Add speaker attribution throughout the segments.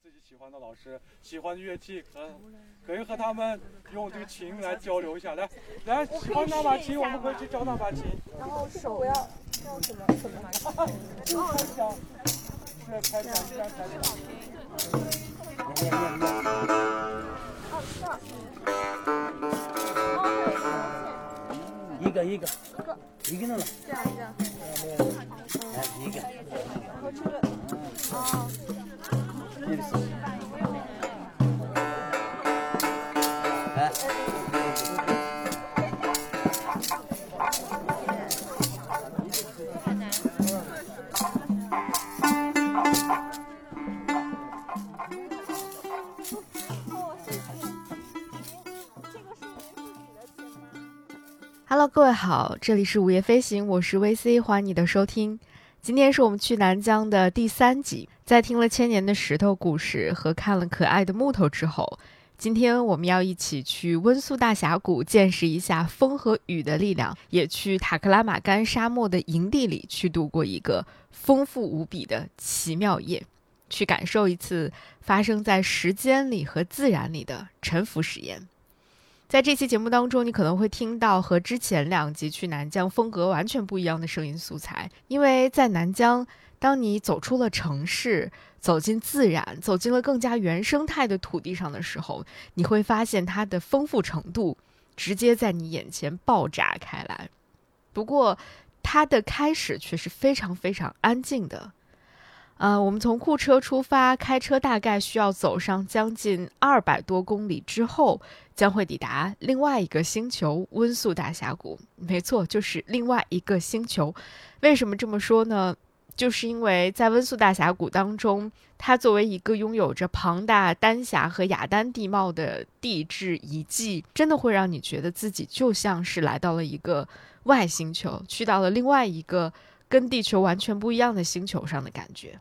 Speaker 1: 自己喜欢的老师，喜欢的乐器，可可以和他们用这个琴来交流一下。来，来，喜欢那把琴，我们可以去找那把琴。
Speaker 2: 然后手要要怎么怎么拿？
Speaker 1: 开枪，是开枪，这样开枪。
Speaker 3: 一个一个一个弄了，
Speaker 2: 这样这样，
Speaker 3: 哎一个，
Speaker 2: 然后这个哦，
Speaker 4: 各位好，这里是午夜飞行，我是 VC，欢迎你的收听。今天是我们去南疆的第三集，在听了千年的石头故事和看了可爱的木头之后，今天我们要一起去温宿大峡谷见识一下风和雨的力量，也去塔克拉玛干沙漠的营地里去度过一个丰富无比的奇妙夜，去感受一次发生在时间里和自然里的沉浮实验。在这期节目当中，你可能会听到和之前两集去南疆风格完全不一样的声音素材，因为在南疆，当你走出了城市，走进自然，走进了更加原生态的土地上的时候，你会发现它的丰富程度直接在你眼前爆炸开来。不过，它的开始却是非常非常安静的。呃，我们从库车出发，开车大概需要走上将近二百多公里之后，将会抵达另外一个星球——温宿大峡谷。没错，就是另外一个星球。为什么这么说呢？就是因为在温宿大峡谷当中，它作为一个拥有着庞大丹霞和雅丹地貌的地质遗迹，真的会让你觉得自己就像是来到了一个外星球，去到了另外一个跟地球完全不一样的星球上的感觉。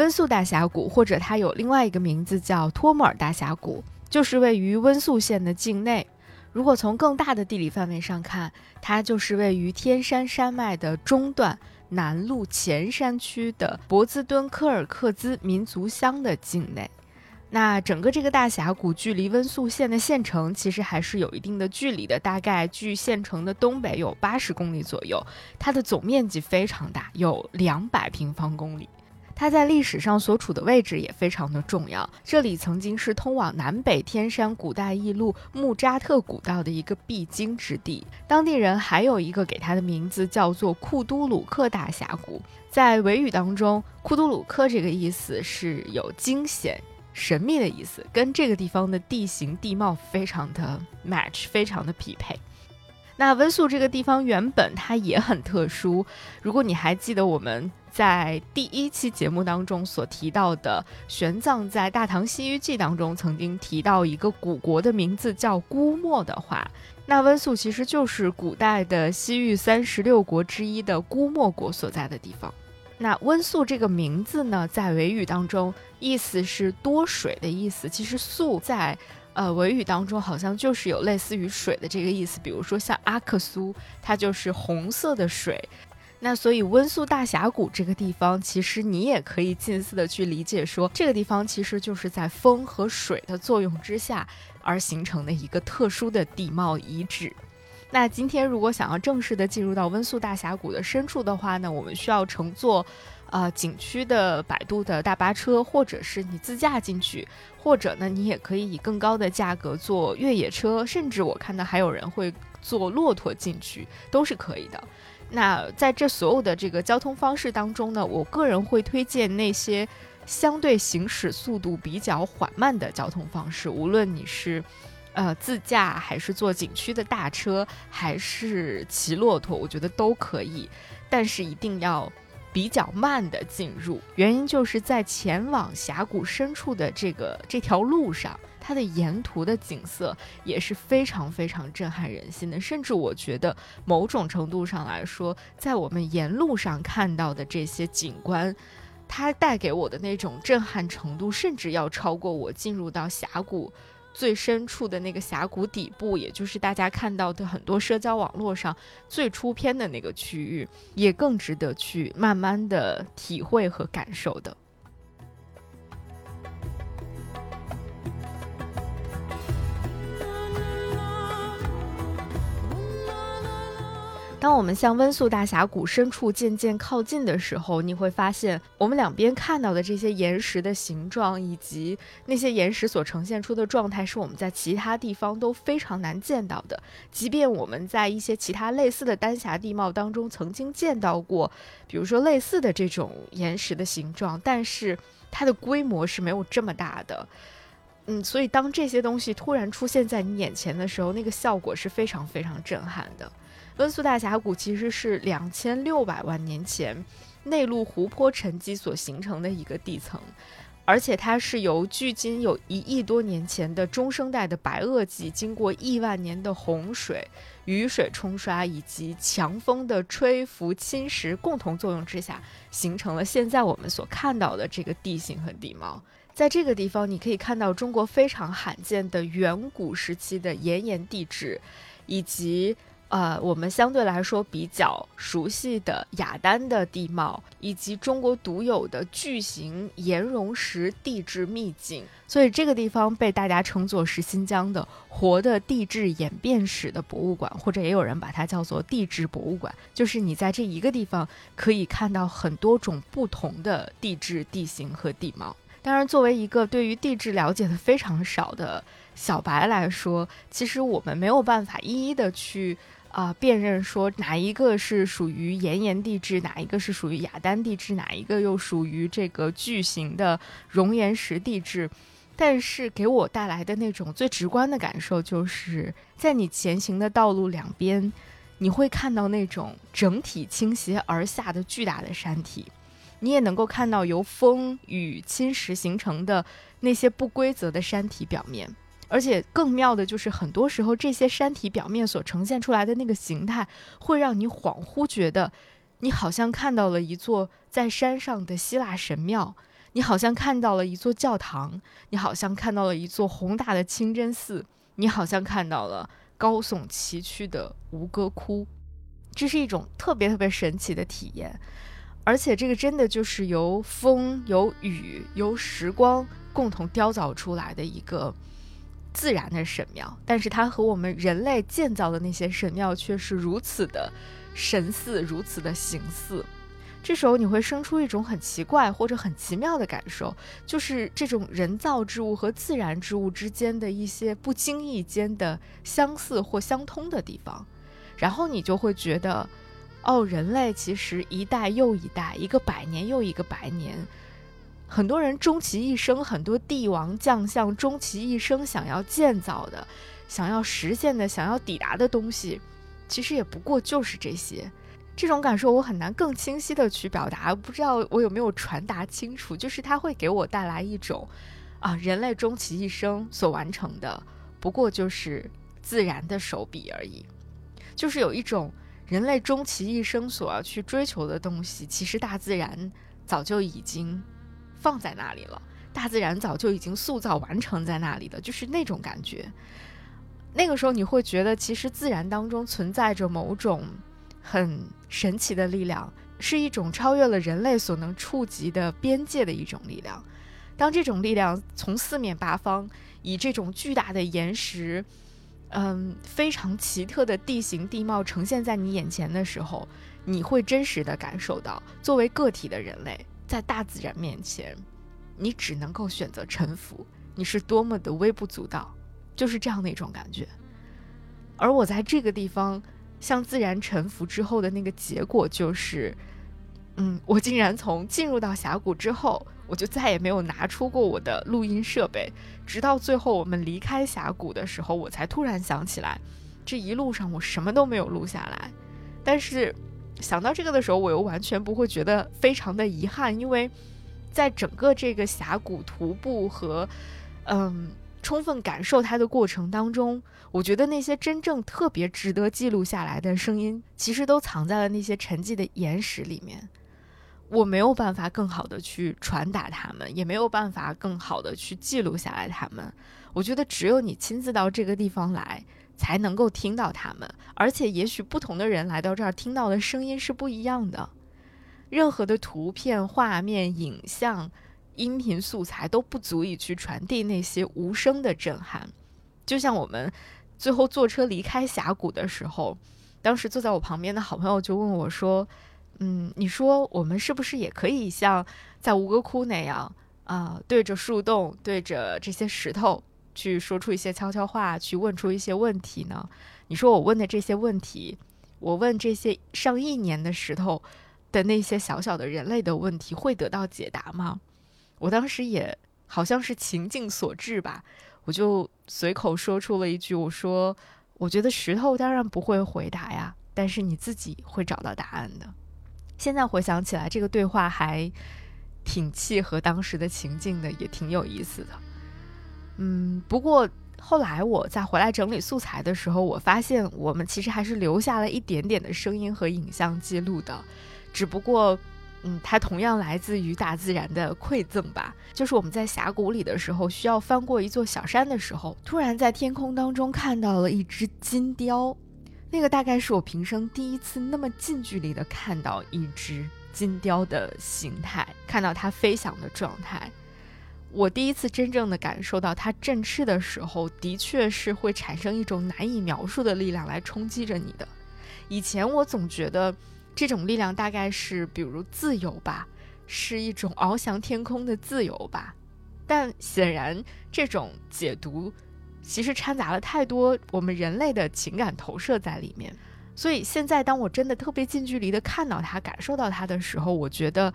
Speaker 4: 温宿大峡谷，或者它有另外一个名字叫托木尔大峡谷，就是位于温宿县的境内。如果从更大的地理范围上看，它就是位于天山山脉的中段南麓前山区的博兹敦科尔克孜民族乡的境内。那整个这个大峡谷距离温宿县的县城其实还是有一定的距离的，大概距县城的东北有八十公里左右。它的总面积非常大，有两百平方公里。它在历史上所处的位置也非常的重要，这里曾经是通往南北天山古代驿路木扎特古道的一个必经之地。当地人还有一个给它的名字叫做库都鲁克大峡谷，在维语当中，库都鲁克这个意思是有惊险、神秘的意思，跟这个地方的地形地貌非常的 match，非常的匹配。那温宿这个地方原本它也很特殊，如果你还记得我们在第一期节目当中所提到的玄奘在《大唐西域记》当中曾经提到一个古国的名字叫姑墨的话，那温宿其实就是古代的西域三十六国之一的姑墨国所在的地方。那温宿这个名字呢，在维语当中意思是多水的意思。其实宿在呃维语当中好像就是有类似于水的这个意思，比如说像阿克苏，它就是红色的水。那所以温宿大峡谷这个地方，其实你也可以近似的去理解说，这个地方其实就是在风和水的作用之下而形成的一个特殊的地貌遗址。那今天如果想要正式的进入到温宿大峡谷的深处的话呢，我们需要乘坐，呃景区的摆渡的大巴车，或者是你自驾进去，或者呢你也可以以更高的价格坐越野车，甚至我看到还有人会坐骆驼进去，都是可以的。那在这所有的这个交通方式当中呢，我个人会推荐那些相对行驶速度比较缓慢的交通方式，无论你是。呃，自驾还是坐景区的大车，还是骑骆驼，我觉得都可以，但是一定要比较慢的进入。原因就是在前往峡谷深处的这个这条路上，它的沿途的景色也是非常非常震撼人心的。甚至我觉得某种程度上来说，在我们沿路上看到的这些景观。它带给我的那种震撼程度，甚至要超过我进入到峡谷最深处的那个峡谷底部，也就是大家看到的很多社交网络上最出片的那个区域，也更值得去慢慢的体会和感受的。当我们向温宿大峡谷深处渐渐靠近的时候，你会发现，我们两边看到的这些岩石的形状，以及那些岩石所呈现出的状态，是我们在其他地方都非常难见到的。即便我们在一些其他类似的丹霞地貌当中曾经见到过，比如说类似的这种岩石的形状，但是它的规模是没有这么大的。嗯，所以当这些东西突然出现在你眼前的时候，那个效果是非常非常震撼的。温宿大峡谷其实是两千六百万年前内陆湖泊沉积所形成的一个地层，而且它是由距今有一亿多年前的中生代的白垩纪，经过亿万年的洪水、雨水冲刷以及强风的吹拂侵蚀共同作用之下，形成了现在我们所看到的这个地形和地貌。在这个地方，你可以看到中国非常罕见的远古时期的岩岩地质，以及。呃，我们相对来说比较熟悉的雅丹的地貌，以及中国独有的巨型岩溶石地质秘境，所以这个地方被大家称作是新疆的活的地质演变史的博物馆，或者也有人把它叫做地质博物馆。就是你在这一个地方可以看到很多种不同的地质地形和地貌。当然，作为一个对于地质了解的非常少的小白来说，其实我们没有办法一一的去。啊，辨认说哪一个是属于岩岩地质，哪一个是属于雅丹地质，哪一个又属于这个巨型的熔岩石地质，但是给我带来的那种最直观的感受，就是在你前行的道路两边，你会看到那种整体倾斜而下的巨大的山体，你也能够看到由风雨侵蚀形成的那些不规则的山体表面。而且更妙的就是，很多时候这些山体表面所呈现出来的那个形态，会让你恍惚觉得，你好像看到了一座在山上的希腊神庙，你好像看到了一座教堂，你好像看到了一座宏大的清真寺，你好像看到了高耸崎岖的吴哥窟，这是一种特别特别神奇的体验。而且这个真的就是由风、由雨、由时光共同雕凿出来的一个。自然的神庙，但是它和我们人类建造的那些神庙却是如此的神似，如此的形似。这时候你会生出一种很奇怪或者很奇妙的感受，就是这种人造之物和自然之物之间的一些不经意间的相似或相通的地方。然后你就会觉得，哦，人类其实一代又一代，一个百年又一个百年。很多人终其一生，很多帝王将相终其一生想要建造的、想要实现的、想要抵达的东西，其实也不过就是这些。这种感受我很难更清晰的去表达，不知道我有没有传达清楚。就是它会给我带来一种，啊，人类终其一生所完成的，不过就是自然的手笔而已。就是有一种人类终其一生所要去追求的东西，其实大自然早就已经。放在那里了，大自然早就已经塑造完成在那里的，就是那种感觉。那个时候你会觉得，其实自然当中存在着某种很神奇的力量，是一种超越了人类所能触及的边界的一种力量。当这种力量从四面八方以这种巨大的岩石，嗯，非常奇特的地形地貌呈现在你眼前的时候，你会真实的感受到，作为个体的人类。在大自然面前，你只能够选择臣服，你是多么的微不足道，就是这样的一种感觉。而我在这个地方向自然臣服之后的那个结果，就是，嗯，我竟然从进入到峡谷之后，我就再也没有拿出过我的录音设备，直到最后我们离开峡谷的时候，我才突然想起来，这一路上我什么都没有录下来，但是。想到这个的时候，我又完全不会觉得非常的遗憾，因为在整个这个峡谷徒步和嗯充分感受它的过程当中，我觉得那些真正特别值得记录下来的声音，其实都藏在了那些沉寂的岩石里面。我没有办法更好的去传达他们，也没有办法更好的去记录下来他们。我觉得只有你亲自到这个地方来，才能够听到他们。而且，也许不同的人来到这儿听到的声音是不一样的。任何的图片、画面、影像、音频素材都不足以去传递那些无声的震撼。就像我们最后坐车离开峡谷的时候，当时坐在我旁边的好朋友就问我说：“嗯，你说我们是不是也可以像在吴哥窟那样啊，对着树洞、对着这些石头去说出一些悄悄话，去问出一些问题呢？你说我问的这些问题，我问这些上亿年的石头。”的那些小小的人类的问题会得到解答吗？我当时也好像是情境所致吧，我就随口说出了一句：“我说，我觉得石头当然不会回答呀，但是你自己会找到答案的。”现在回想起来，这个对话还挺契合当时的情境的，也挺有意思的。嗯，不过后来我在回来整理素材的时候，我发现我们其实还是留下了一点点的声音和影像记录的。只不过，嗯，它同样来自于大自然的馈赠吧。就是我们在峡谷里的时候，需要翻过一座小山的时候，突然在天空当中看到了一只金雕。那个大概是我平生第一次那么近距离的看到一只金雕的形态，看到它飞翔的状态。我第一次真正的感受到它振翅的时候，的确是会产生一种难以描述的力量来冲击着你的。以前我总觉得。这种力量大概是，比如自由吧，是一种翱翔天空的自由吧。但显然，这种解读其实掺杂了太多我们人类的情感投射在里面。所以现在，当我真的特别近距离的看到它、感受到它的时候，我觉得，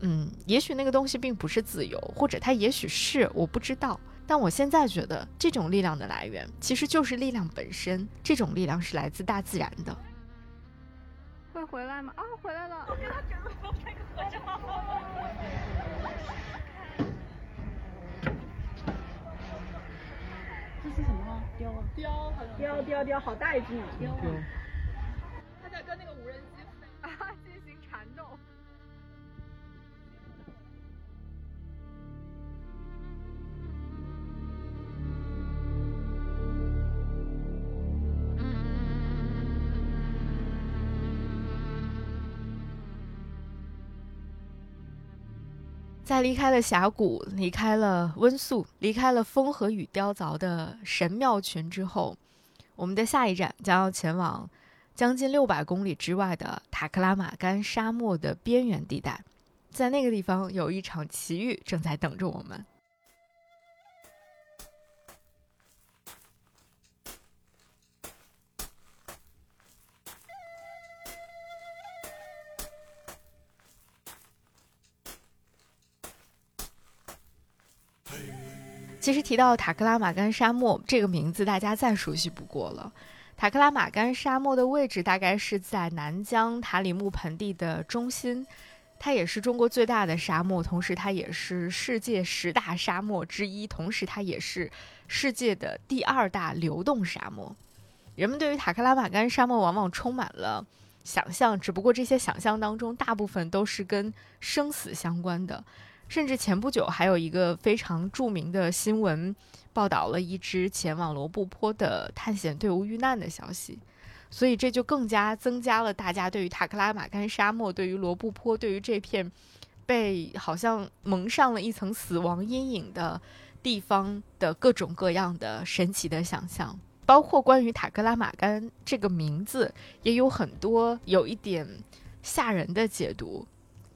Speaker 4: 嗯，也许那个东西并不是自由，或者它也许是，我不知道。但我现在觉得，这种力量的来源其实就是力量本身。这种力量是来自大自然的。
Speaker 2: 会回来吗？啊，回来了！
Speaker 3: 这雕啊！
Speaker 2: 雕，
Speaker 3: 雕雕雕，好大一只雕啊！
Speaker 2: 他在跟那个无人机啊
Speaker 4: 在离开了峡谷，离开了温宿，离开了风和雨雕凿的神庙群之后，我们的下一站将要前往将近六百公里之外的塔克拉玛干沙漠的边缘地带，在那个地方有一场奇遇正在等着我们。其实提到塔克拉玛干沙漠这个名字，大家再熟悉不过了。塔克拉玛干沙漠的位置大概是在南疆塔里木盆地的中心，它也是中国最大的沙漠，同时它也是世界十大沙漠之一，同时它也是世界的第二大流动沙漠。人们对于塔克拉玛干沙漠往往充满了想象，只不过这些想象当中大部分都是跟生死相关的。甚至前不久还有一个非常著名的新闻，报道了一支前往罗布泊的探险队伍遇难的消息，所以这就更加增加了大家对于塔克拉玛干沙漠、对于罗布泊、对于这片被好像蒙上了一层死亡阴影的地方的各种各样的神奇的想象，包括关于塔克拉玛干这个名字，也有很多有一点吓人的解读，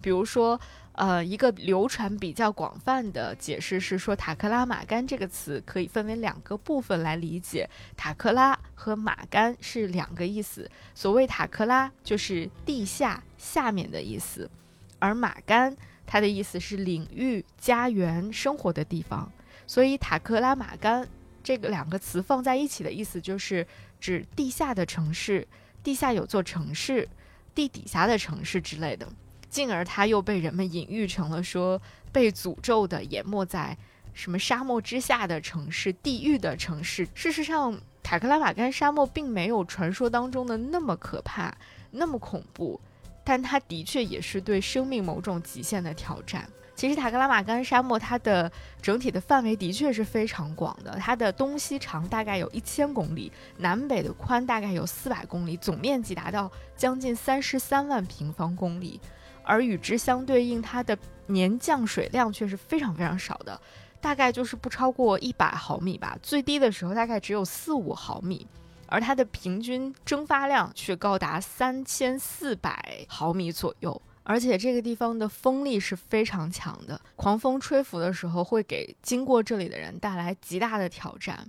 Speaker 4: 比如说。呃，一个流传比较广泛的解释是说，塔克拉玛干这个词可以分为两个部分来理解。塔克拉和玛干是两个意思。所谓塔克拉就是地下、下面的意思，而玛干它的意思是领域、家园、生活的地方。所以塔克拉玛干这个两个词放在一起的意思就是指地下的城市，地下有座城市，地底下的城市之类的。进而，它又被人们隐喻成了说被诅咒的、淹没在什么沙漠之下的城市、地狱的城市。事实上，塔克拉玛干沙漠并没有传说当中的那么可怕、那么恐怖，但它的确也是对生命某种极限的挑战。其实塔克拉玛干沙漠它的整体的范围的确是非常广的，它的东西长大概有一千公里，南北的宽大概有四百公里，总面积达到将近三十三万平方公里。而与之相对应，它的年降水量却是非常非常少的，大概就是不超过一百毫米吧，最低的时候大概只有四五毫米。而它的平均蒸发量却高达三千四百毫米左右，而且这个地方的风力是非常强的，狂风吹拂的时候会给经过这里的人带来极大的挑战。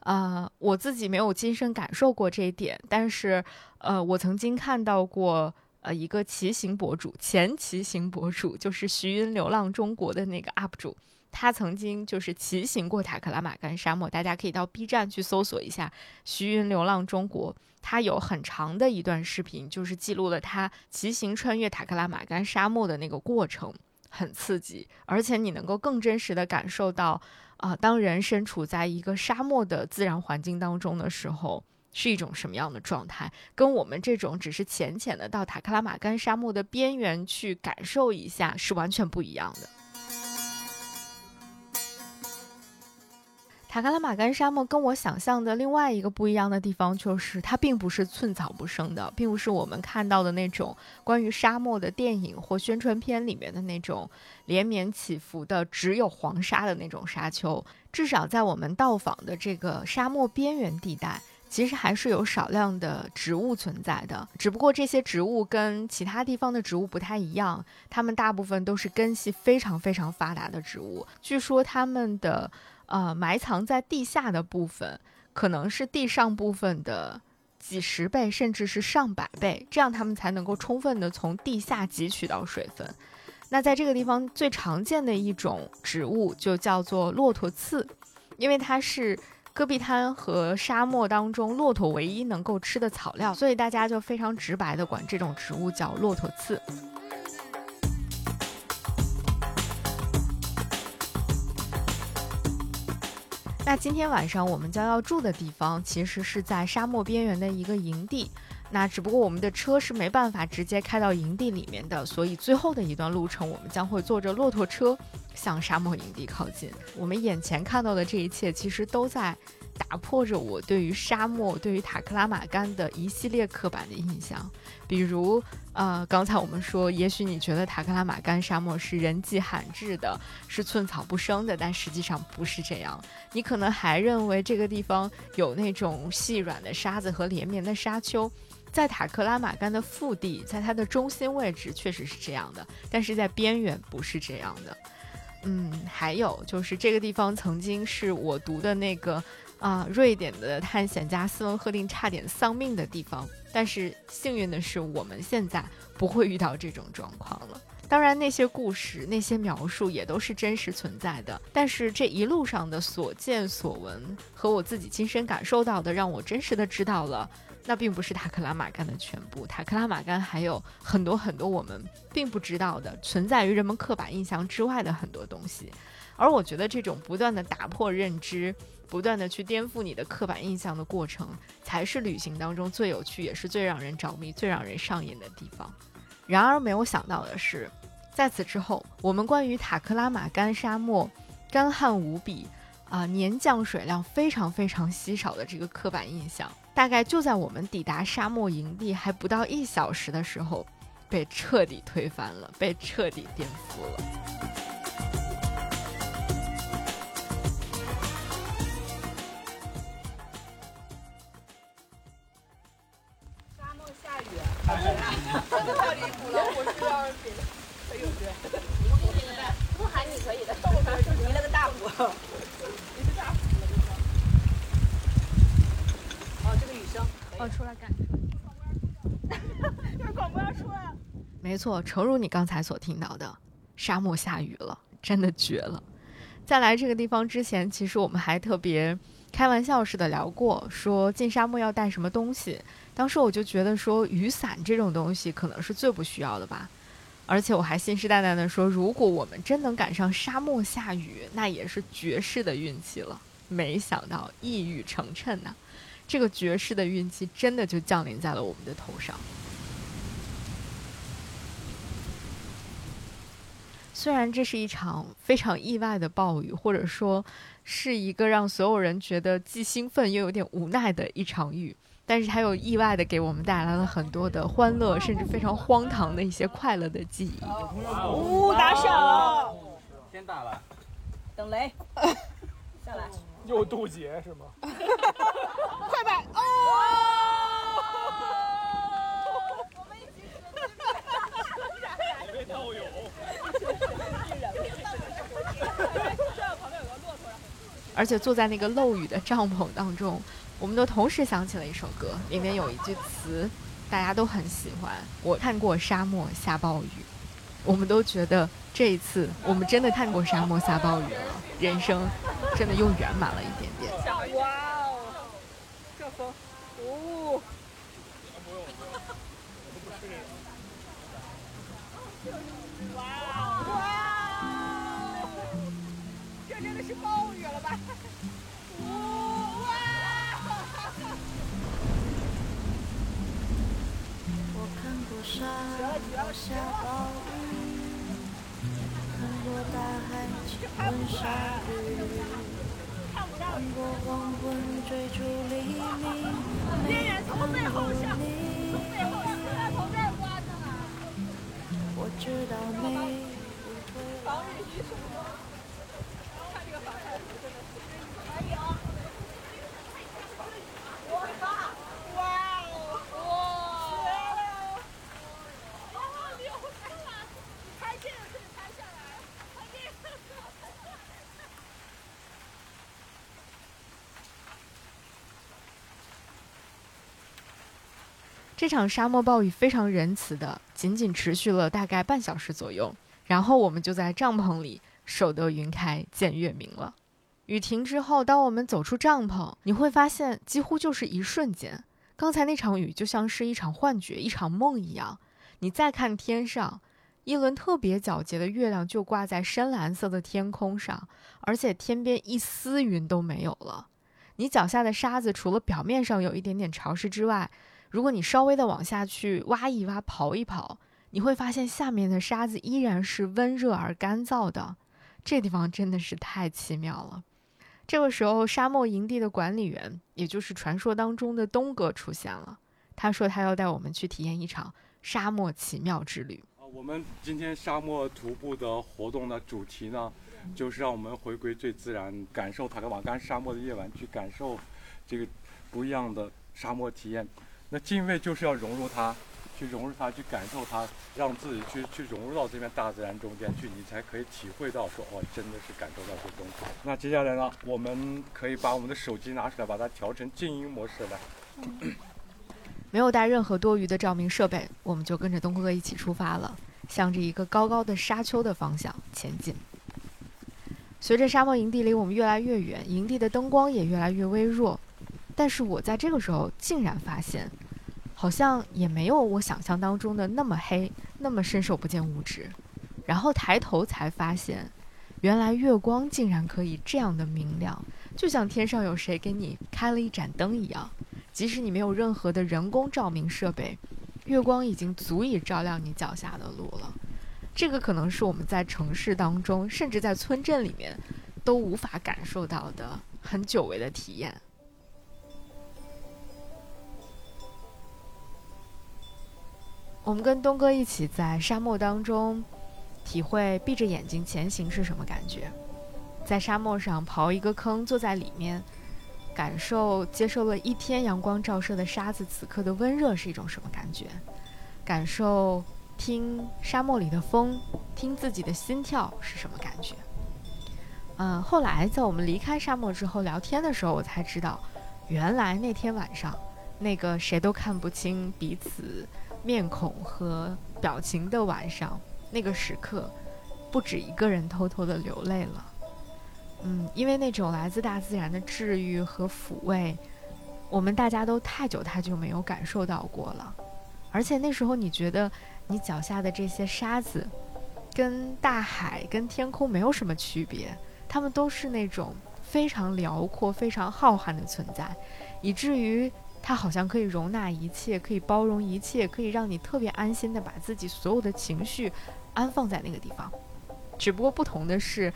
Speaker 4: 呃，我自己没有亲身感受过这一点，但是呃，我曾经看到过呃一个骑行博主，前骑行博主就是徐云流浪中国的那个 UP 主。他曾经就是骑行过塔克拉玛干沙漠，大家可以到 B 站去搜索一下“徐云流浪中国”。他有很长的一段视频，就是记录了他骑行穿越塔克拉玛干沙漠的那个过程，很刺激，而且你能够更真实的感受到，啊，当人身处在一个沙漠的自然环境当中的时候，是一种什么样的状态，跟我们这种只是浅浅的到塔克拉玛干沙漠的边缘去感受一下，是完全不一样的。塔克拉玛干沙漠跟我想象的另外一个不一样的地方，就是它并不是寸草不生的，并不是我们看到的那种关于沙漠的电影或宣传片里面的那种连绵起伏的只有黄沙的那种沙丘。至少在我们到访的这个沙漠边缘地带，其实还是有少量的植物存在的。只不过这些植物跟其他地方的植物不太一样，它们大部分都是根系非常非常发达的植物。据说它们的。呃，埋藏在地下的部分可能是地上部分的几十倍，甚至是上百倍，这样它们才能够充分的从地下汲取到水分。那在这个地方最常见的一种植物就叫做骆驼刺，因为它是戈壁滩和沙漠当中骆驼唯一能够吃的草料，所以大家就非常直白的管这种植物叫骆驼刺。那今天晚上我们将要住的地方，其实是在沙漠边缘的一个营地。那只不过我们的车是没办法直接开到营地里面的，所以最后的一段路程，我们将会坐着骆驼车向沙漠营地靠近。我们眼前看到的这一切，其实都在。打破着我对于沙漠、对于塔克拉玛干的一系列刻板的印象，比如，呃，刚才我们说，也许你觉得塔克拉玛干沙漠是人迹罕至的，是寸草不生的，但实际上不是这样。你可能还认为这个地方有那种细软的沙子和连绵的沙丘，在塔克拉玛干的腹地，在它的中心位置确实是这样的，但是在边缘不是这样的。嗯，还有就是这个地方曾经是我读的那个。啊，瑞典的探险家斯文赫定差点丧命的地方，但是幸运的是，我们现在不会遇到这种状况了。当然，那些故事、那些描述也都是真实存在的。但是这一路上的所见所闻和我自己亲身感受到的，让我真实的知道了，那并不是塔克拉玛干的全部。塔克拉玛干还有很多很多我们并不知道的，存在于人们刻板印象之外的很多东西。而我觉得这种不断的打破认知。不断的去颠覆你的刻板印象的过程，才是旅行当中最有趣，也是最让人着迷、最让人上瘾的地方。然而，没有想到的是，在此之后，我们关于塔克拉玛干沙漠干旱无比啊，年降水量非常非常稀少的这个刻板印象，大概就在我们抵达沙漠营地还不到一小时的时候，被彻底推翻了，被彻底颠覆了。
Speaker 2: 真的太离谱了！我是要，哎呦对，我给你个赞，不喊你可以的，后边就离了个大谱，离个大谱了就说。哦，这个雨声，哦，出来干。就是广播要出来了。
Speaker 4: 没错，诚如你刚才所听到的，沙漠下雨了，真的绝了。在来这个地方之前，其实我们还特别开玩笑似的聊过，说进沙漠要带什么东西。当时我就觉得说，雨伞这种东西可能是最不需要的吧，而且我还信誓旦旦的说，如果我们真能赶上沙漠下雨，那也是绝世的运气了。没想到一语成谶呐，这个绝世的运气真的就降临在了我们的头上。虽然这是一场非常意外的暴雨，或者说是一个让所有人觉得既兴奋又有点无奈的一场雨，但是它又意外的给我们带来了很多的欢乐，甚至非常荒唐的一些快乐的记忆。
Speaker 2: 呜，打响了，
Speaker 3: 天大了，
Speaker 2: 等雷，下来，
Speaker 1: 又渡劫是吗？
Speaker 2: 快摆哦！
Speaker 4: 而且坐在那个漏雨的帐篷当中，我们都同时想起了一首歌，里面有一句词，大家都很喜欢。我看过沙漠下暴雨，我们都觉得这一次我们真的看过沙漠下暴雨了，人生真的又圆满了一点点。
Speaker 2: 哇哦，这风，哦，哇哦，这真的是暴雨了吧？哇！
Speaker 5: 我看过沙漠下暴雨，大海亲吻鲨鱼，穿过黄昏追逐黎明，没看过你。我知道你不会。
Speaker 4: 这场沙漠暴雨非常仁慈的，仅仅持续了大概半小时左右，然后我们就在帐篷里守得云开见月明了。雨停之后，当我们走出帐篷，你会发现几乎就是一瞬间，刚才那场雨就像是一场幻觉、一场梦一样。你再看天上，一轮特别皎洁的月亮就挂在深蓝色的天空上，而且天边一丝云都没有了。你脚下的沙子除了表面上有一点点潮湿之外，如果你稍微的往下去挖一挖、刨一刨，你会发现下面的沙子依然是温热而干燥的。这地方真的是太奇妙了。这个时候，沙漠营地的管理员，也就是传说当中的东哥出现了。他说他要带我们去体验一场沙漠奇妙之旅。
Speaker 1: 啊，我们今天沙漠徒步的活动的主题呢，就是让我们回归最自然，感受塔克马干沙漠的夜晚，去感受这个不一样的沙漠体验。那敬畏就是要融入它，去融入它，去感受它，让自己去去融入到这片大自然中间去，你才可以体会到说，哦，真的是感受到这东西。那接下来呢，我们可以把我们的手机拿出来，把它调成静音模式来。
Speaker 4: 没有带任何多余的照明设备，我们就跟着东哥哥一起出发了，向着一个高高的沙丘的方向前进。随着沙漠营地离我们越来越远，营地的灯光也越来越微弱，但是我在这个时候竟然发现，好像也没有我想象当中的那么黑，那么伸手不见五指。然后抬头才发现，原来月光竟然可以这样的明亮，就像天上有谁给你开了一盏灯一样。即使你没有任何的人工照明设备，月光已经足以照亮你脚下的路了。这个可能是我们在城市当中，甚至在村镇里面都无法感受到的很久违的体验。我们跟东哥一起在沙漠当中，体会闭着眼睛前行是什么感觉。在沙漠上刨一个坑，坐在里面。感受接受了一天阳光照射的沙子，此刻的温热是一种什么感觉？感受听沙漠里的风，听自己的心跳是什么感觉？嗯，后来在我们离开沙漠之后聊天的时候，我才知道，原来那天晚上，那个谁都看不清彼此面孔和表情的晚上，那个时刻，不止一个人偷偷的流泪了。嗯，因为那种来自大自然的治愈和抚慰，我们大家都太久太久没有感受到过了。而且那时候你觉得你脚下的这些沙子，跟大海、跟天空没有什么区别，它们都是那种非常辽阔、非常浩瀚的存在，以至于它好像可以容纳一切，可以包容一切，可以让你特别安心的把自己所有的情绪安放在那个地方。只不过不同的是，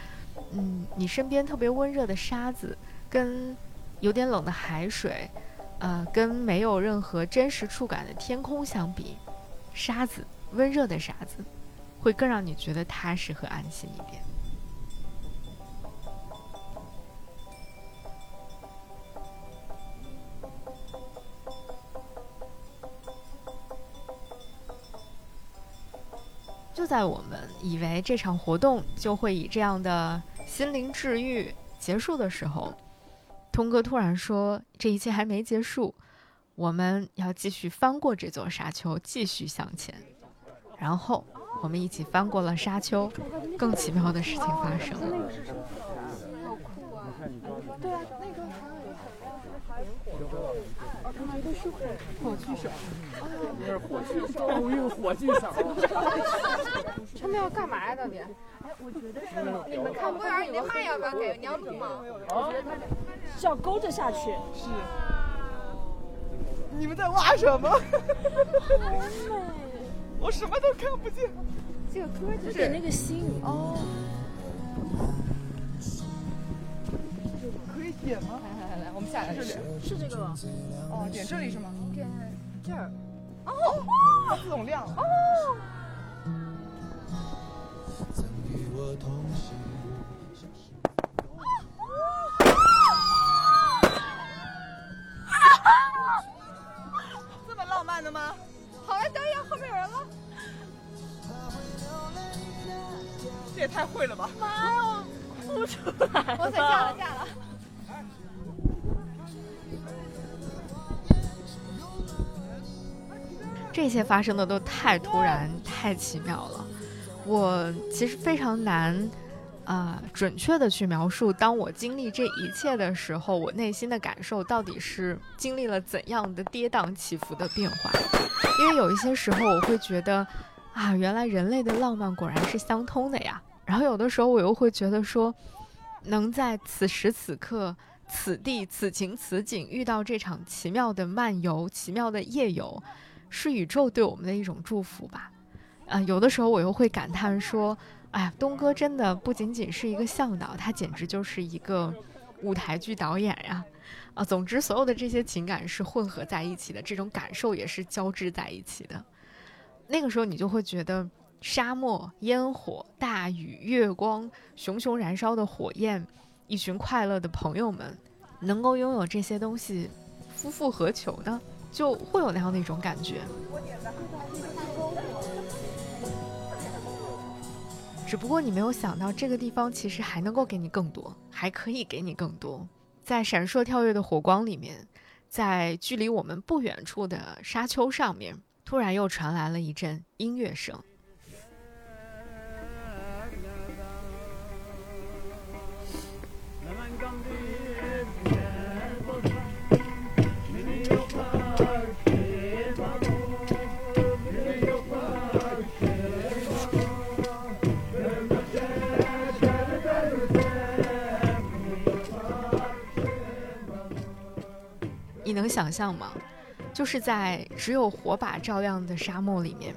Speaker 4: 嗯，你身边特别温热的沙子，跟有点冷的海水，呃，跟没有任何真实触感的天空相比，沙子温热的沙子，会更让你觉得踏实和安心一点。在我们以为这场活动就会以这样的心灵治愈结束的时候，通哥突然说：“这一切还没结束，我们要继续翻过这座沙丘，继续向前。”然后我们一起翻过了沙丘，更奇妙的事情发生了。
Speaker 2: 对啊，哦，他们都是火火炬手，
Speaker 3: 那是火炬，奥运火炬手。
Speaker 2: 他们要干嘛呀？到底？哎，我觉得是你们看不园，你那麦要不要给？你要录吗？
Speaker 3: 啊，
Speaker 6: 是要勾着下去。
Speaker 3: 是。
Speaker 7: 你们在挖什么？
Speaker 6: 好美，
Speaker 7: 我什么都看不见。
Speaker 2: 这个歌就
Speaker 6: 点那个心
Speaker 2: 哦。
Speaker 7: 可以点吗？
Speaker 2: 下来。
Speaker 7: 这里
Speaker 6: 是这个吗？
Speaker 7: 哦，点这里是吗？
Speaker 2: 点这儿。
Speaker 7: 哦，它自动亮了。
Speaker 2: 哦。
Speaker 7: 这么浪漫的吗？
Speaker 2: 好了，导演，后面有人了。
Speaker 7: 这也太会了吧！
Speaker 6: 妈呀，哭出来！
Speaker 2: 我踩架了，架了。
Speaker 4: 这些发生的都太突然、太奇妙了。我其实非常难，啊、准确的去描述，当我经历这一切的时候，我内心的感受到底是经历了怎样的跌宕起伏的变化。因为有一些时候，我会觉得，啊，原来人类的浪漫果然是相通的呀。然后有的时候，我又会觉得说，能在此时此刻、此地、此情此景遇到这场奇妙的漫游、奇妙的夜游。是宇宙对我们的一种祝福吧，呃，有的时候我又会感叹说，哎呀，东哥真的不仅仅是一个向导，他简直就是一个舞台剧导演呀，啊，总之所有的这些情感是混合在一起的，这种感受也是交织在一起的。那个时候你就会觉得，沙漠、烟火、大雨、月光、熊熊燃烧的火焰，一群快乐的朋友们，能够拥有这些东西，夫复何求呢？就会有那样的一种感觉。只不过你没有想到，这个地方其实还能够给你更多，还可以给你更多。在闪烁跳跃的火光里面，在距离我们不远处的沙丘上面，突然又传来了一阵音乐声。你能想象吗？就是在只有火把照亮的沙漠里面，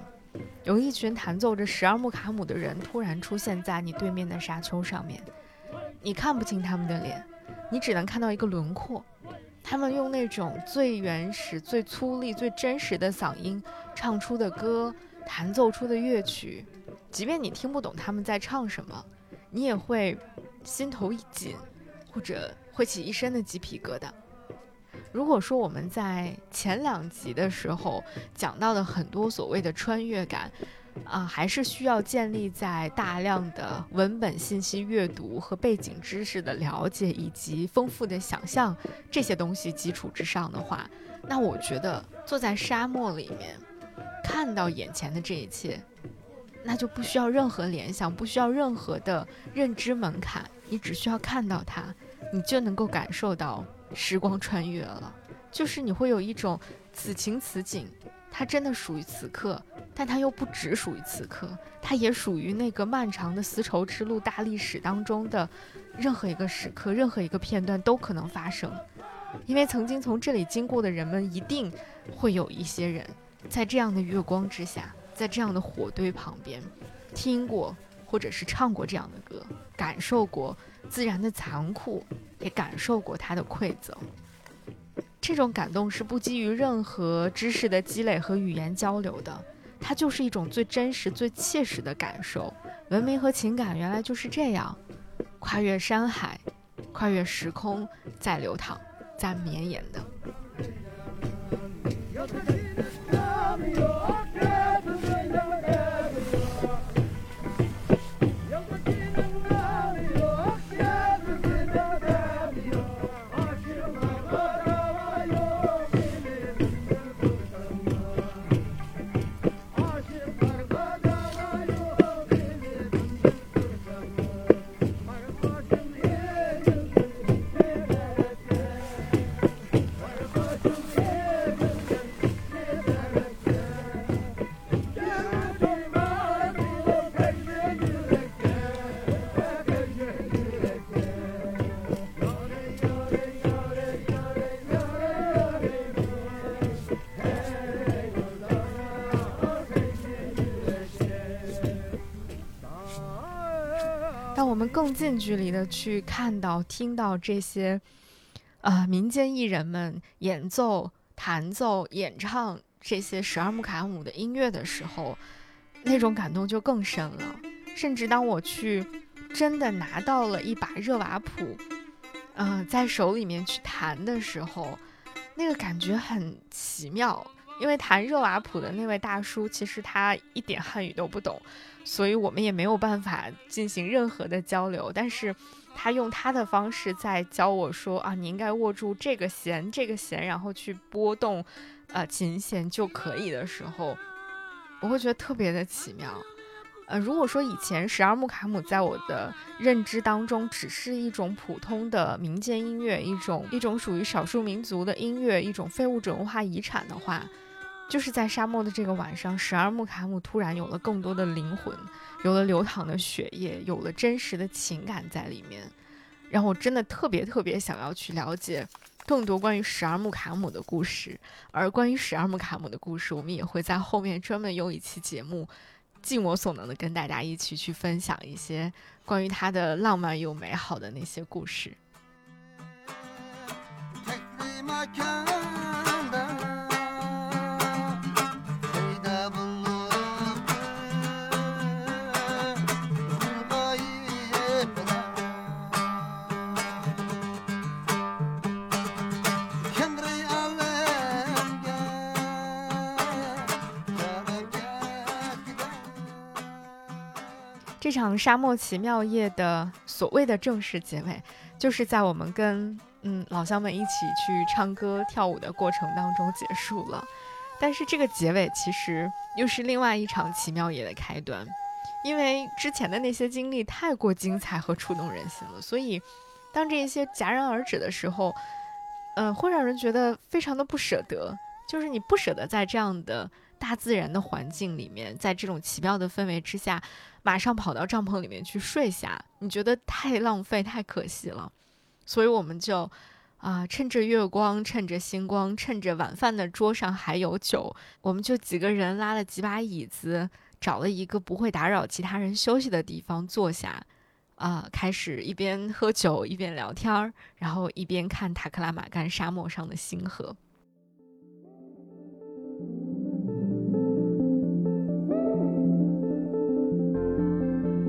Speaker 4: 有一群弹奏着十二木卡姆的人突然出现在你对面的沙丘上面。你看不清他们的脸，你只能看到一个轮廓。他们用那种最原始、最粗粝、最真实的嗓音唱出的歌，弹奏出的乐曲，即便你听不懂他们在唱什么，你也会心头一紧，或者会起一身的鸡皮疙瘩。如果说我们在前两集的时候讲到的很多所谓的穿越感，啊，还是需要建立在大量的文本信息阅读和背景知识的了解以及丰富的想象这些东西基础之上的话，那我觉得坐在沙漠里面，看到眼前的这一切，那就不需要任何联想，不需要任何的认知门槛，你只需要看到它，你就能够感受到。时光穿越了，就是你会有一种此情此景，它真的属于此刻，但它又不只属于此刻，它也属于那个漫长的丝绸之路大历史当中的任何一个时刻、任何一个片段都可能发生。因为曾经从这里经过的人们，一定会有一些人在这样的月光之下，在这样的火堆旁边，听过或者是唱过这样的歌，感受过自然的残酷，也感受过它的馈赠。这种感动是不基于任何知识的积累和语言交流的，它就是一种最真实、最切实的感受。文明和情感原来就是这样，跨越山海，跨越时空，在流淌，在绵延的。更近距离的去看到、听到这些，呃，民间艺人们演奏、弹奏、演唱这些十二木卡姆的音乐的时候，那种感动就更深了。甚至当我去真的拿到了一把热瓦普，嗯，在手里面去弹的时候，那个感觉很奇妙。因为弹热瓦普的那位大叔，其实他一点汉语都不懂，所以我们也没有办法进行任何的交流。但是，他用他的方式在教我说：“啊，你应该握住这个弦，这个弦，然后去拨动，呃，琴弦就可以的时候，我会觉得特别的奇妙。呃，如果说以前十二木卡姆在我的认知当中只是一种普通的民间音乐，一种一种属于少数民族的音乐，一种非物质文化遗产的话。”就是在沙漠的这个晚上，十二木卡姆突然有了更多的灵魂，有了流淌的血液，有了真实的情感在里面，让我真的特别特别想要去了解更多关于十二木卡姆的故事。而关于十二木卡姆的故事，我们也会在后面专门有一期节目，尽我所能的跟大家一起去分享一些关于他的浪漫又美好的那些故事。这场沙漠奇妙夜的所谓的正式结尾，就是在我们跟嗯老乡们一起去唱歌跳舞的过程当中结束了。但是这个结尾其实又是另外一场奇妙夜的开端，因为之前的那些经历太过精彩和触动人心了，所以当这些戛然而止的时候，嗯，会让人觉得非常的不舍得，就是你不舍得在这样的大自然的环境里面，在这种奇妙的氛围之下。马上跑到帐篷里面去睡下，你觉得太浪费、太可惜了，所以我们就，啊，趁着月光，趁着星光，趁着晚饭的桌上还有酒，我们就几个人拉了几把椅子，找了一个不会打扰其他人休息的地方坐下，啊，开始一边喝酒一边聊天儿，然后一边看塔克拉玛干沙漠上的星河。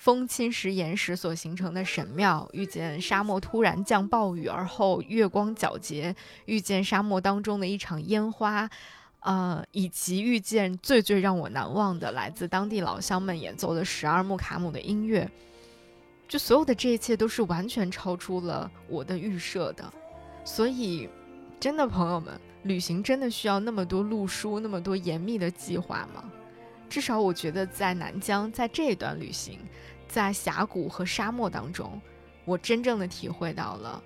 Speaker 4: 风侵蚀岩石所形成的神庙，遇见沙漠突然降暴雨而后月光皎洁，遇见沙漠当中的一场烟花，呃，以及遇见最最让我难忘的来自当地老乡们演奏的十二木卡姆的音乐。就所有的这一切都是完全超出了我的预设的，所以，真的朋友们，旅行真的需要那么多路书、那么多严密的计划吗？至少我觉得在南疆，在这一段旅行，在峡谷和沙漠当中，我真正的体会到了，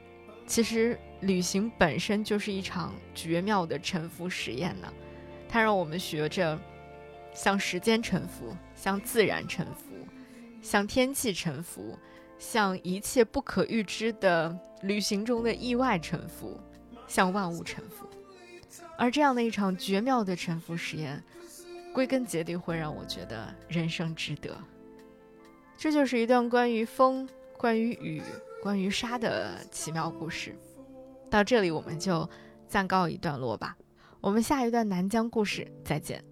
Speaker 4: 其实旅行本身就是一场绝妙的沉浮实验呢。它让我们学着向时间臣服，向自然臣服，向天气臣服，向一切不可预知的旅行中的意外臣服，向万物臣服。而这样的一场绝妙的沉浮实验，归根结底会让我觉得人生值得。这就是一段关于风、关于雨、关于沙的奇妙故事。到这里，我们就暂告一段落吧。我们下一段南疆故事再见。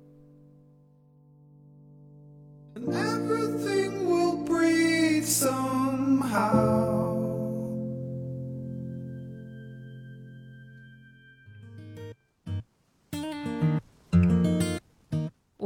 Speaker 8: Everything will be somehow.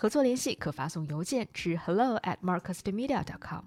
Speaker 4: 合作联系可发送邮件至 hello at markusmedia.com。